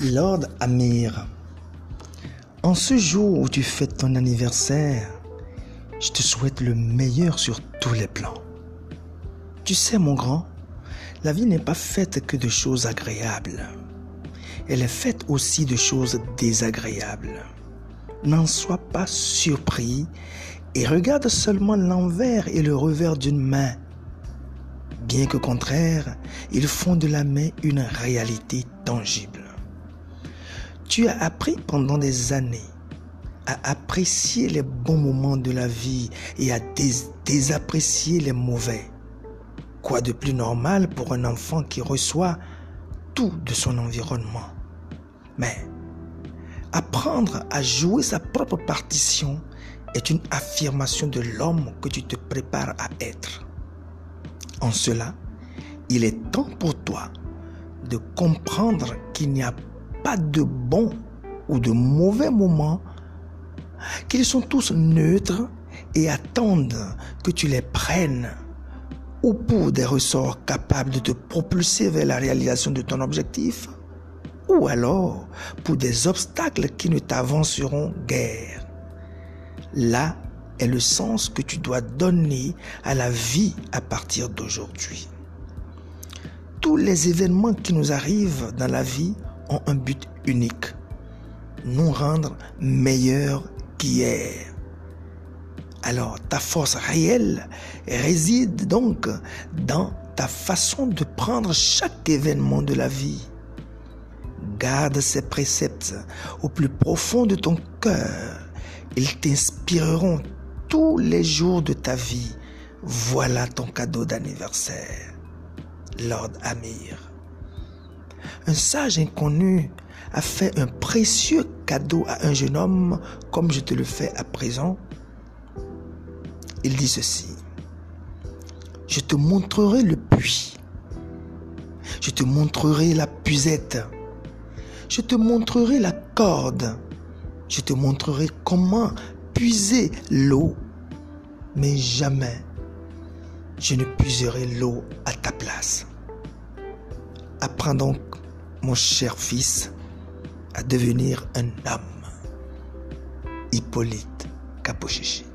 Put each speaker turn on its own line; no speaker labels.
Lord Amir, en ce jour où tu fêtes ton anniversaire, je te souhaite le meilleur sur tous les plans. Tu sais, mon grand, la vie n'est pas faite que de choses agréables. Elle est faite aussi de choses désagréables. N'en sois pas surpris et regarde seulement l'envers et le revers d'une main. Bien que contraire, ils font de la main une réalité tangible. Tu as appris pendant des années à apprécier les bons moments de la vie et à désapprécier les mauvais. Quoi de plus normal pour un enfant qui reçoit tout de son environnement? Mais apprendre à jouer sa propre partition est une affirmation de l'homme que tu te prépares à être. En cela, il est temps pour toi de comprendre qu'il n'y a pas de bons ou de mauvais moments, qu'ils sont tous neutres et attendent que tu les prennes ou pour des ressorts capables de te propulser vers la réalisation de ton objectif, ou alors pour des obstacles qui ne t'avanceront guère. Là est le sens que tu dois donner à la vie à partir d'aujourd'hui. Tous les événements qui nous arrivent dans la vie ont un but unique, nous rendre meilleurs qu'hier. Alors ta force réelle réside donc dans ta façon de prendre chaque événement de la vie. Garde ces préceptes au plus profond de ton cœur. Ils t'inspireront tous les jours de ta vie. Voilà ton cadeau d'anniversaire. Lord Amir. Un sage inconnu a fait un précieux cadeau à un jeune homme comme je te le fais à présent. Il dit ceci. Je te montrerai le puits. Je te montrerai la puisette. Je te montrerai la corde. Je te montrerai comment puiser l'eau. Mais jamais je ne puiserai l'eau à ta place. Apprends donc, mon cher fils, à devenir un homme. Hippolyte Capochichi.